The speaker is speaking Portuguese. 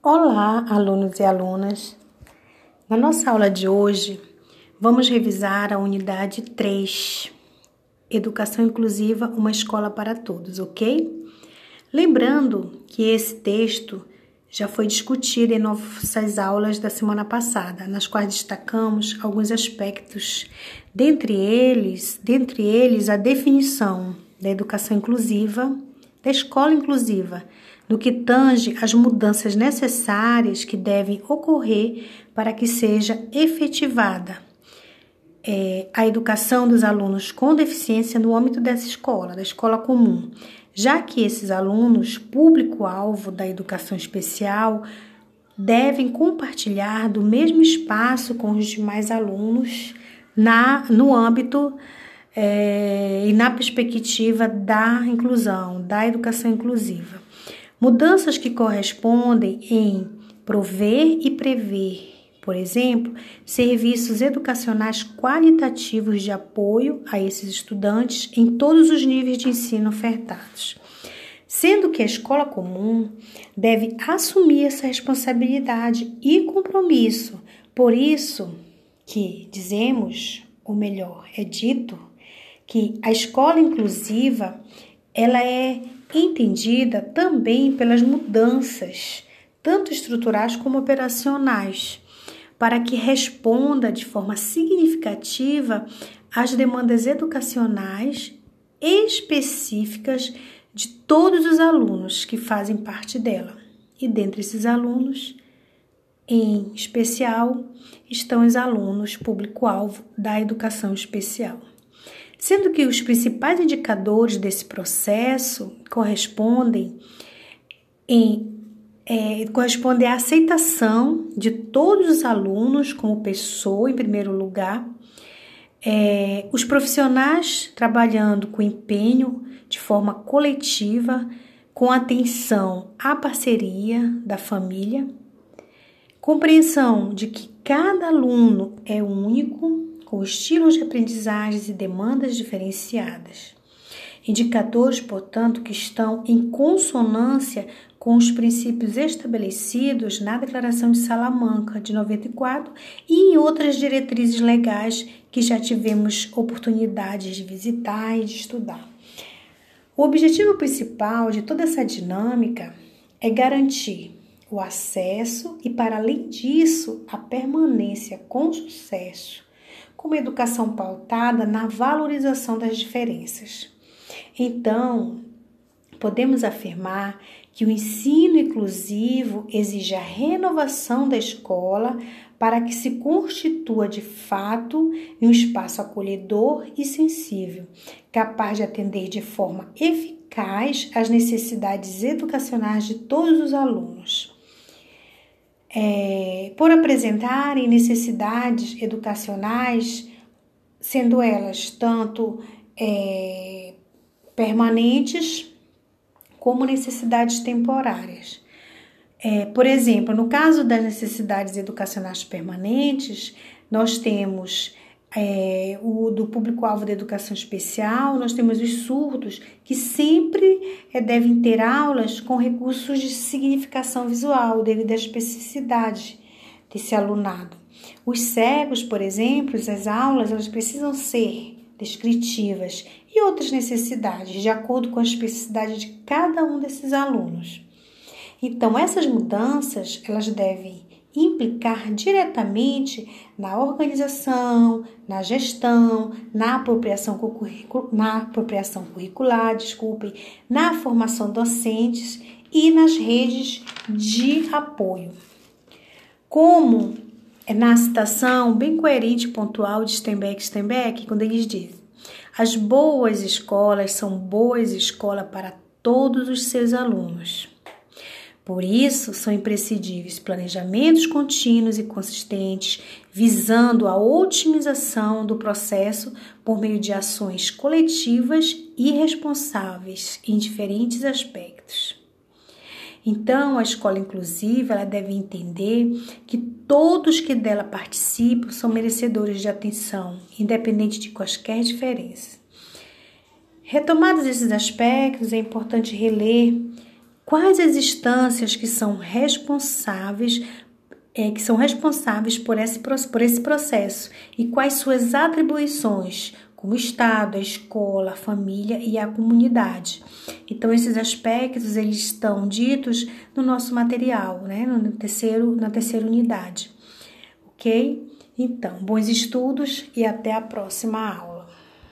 Olá, alunos e alunas! Na nossa aula de hoje, vamos revisar a unidade 3, Educação Inclusiva, uma escola para todos, ok? Lembrando que esse texto já foi discutido em nossas aulas da semana passada, nas quais destacamos alguns aspectos, dentre eles, dentre eles a definição da educação inclusiva, da escola inclusiva, no que tange às mudanças necessárias que devem ocorrer para que seja efetivada é, a educação dos alunos com deficiência no âmbito dessa escola, da escola comum, já que esses alunos, público-alvo da educação especial, devem compartilhar do mesmo espaço com os demais alunos na, no âmbito é, e na perspectiva da inclusão, da educação inclusiva. Mudanças que correspondem em prover e prever, por exemplo, serviços educacionais qualitativos de apoio a esses estudantes em todos os níveis de ensino ofertados. Sendo que a escola comum deve assumir essa responsabilidade e compromisso. Por isso que dizemos, ou melhor, é dito, que a escola inclusiva ela é entendida também pelas mudanças, tanto estruturais como operacionais, para que responda de forma significativa às demandas educacionais específicas de todos os alunos que fazem parte dela. E dentre esses alunos, em especial, estão os alunos público-alvo da educação especial sendo que os principais indicadores desse processo correspondem em é, corresponde à aceitação de todos os alunos como pessoa, em primeiro lugar, é, os profissionais trabalhando com empenho de forma coletiva, com atenção à parceria da família, compreensão de que cada aluno é único com estilos de aprendizagem e demandas diferenciadas. Indicadores, portanto, que estão em consonância com os princípios estabelecidos na Declaração de Salamanca de 94 e em outras diretrizes legais que já tivemos oportunidades de visitar e de estudar. O objetivo principal de toda essa dinâmica é garantir o acesso e, para além disso, a permanência com sucesso com uma educação pautada na valorização das diferenças. Então, podemos afirmar que o ensino inclusivo exige a renovação da escola para que se constitua de fato em um espaço acolhedor e sensível, capaz de atender de forma eficaz às necessidades educacionais de todos os alunos é, por apresentarem necessidades educacionais, sendo elas tanto é, permanentes como necessidades temporárias. É, por exemplo, no caso das necessidades educacionais permanentes, nós temos é, o do público-alvo da educação especial, nós temos os surdos, que sempre é, devem ter aulas com recursos de significação visual, devido à especificidade desse alunado. Os cegos, por exemplo, as aulas elas precisam ser descritivas e outras necessidades, de acordo com a especificidade de cada um desses alunos. Então, essas mudanças elas devem implicar diretamente na organização, na gestão, na apropriação, na apropriação curricular, desculpem, na formação docentes e nas redes de apoio. Como é na citação bem coerente e pontual de Steinbeck Steinbeck, quando eles dizem: as boas escolas são boas escolas para todos os seus alunos. Por isso, são imprescindíveis planejamentos contínuos e consistentes, visando a otimização do processo por meio de ações coletivas e responsáveis em diferentes aspectos. Então, a escola inclusiva ela deve entender que todos que dela participam são merecedores de atenção, independente de quaisquer diferenças. Retomados esses aspectos, é importante reler Quais as instâncias que são responsáveis é, que são responsáveis por esse, por esse processo e quais suas atribuições, como o Estado, a escola, a família e a comunidade. Então, esses aspectos eles estão ditos no nosso material, né? no terceiro, na terceira unidade. Ok? Então, bons estudos e até a próxima aula.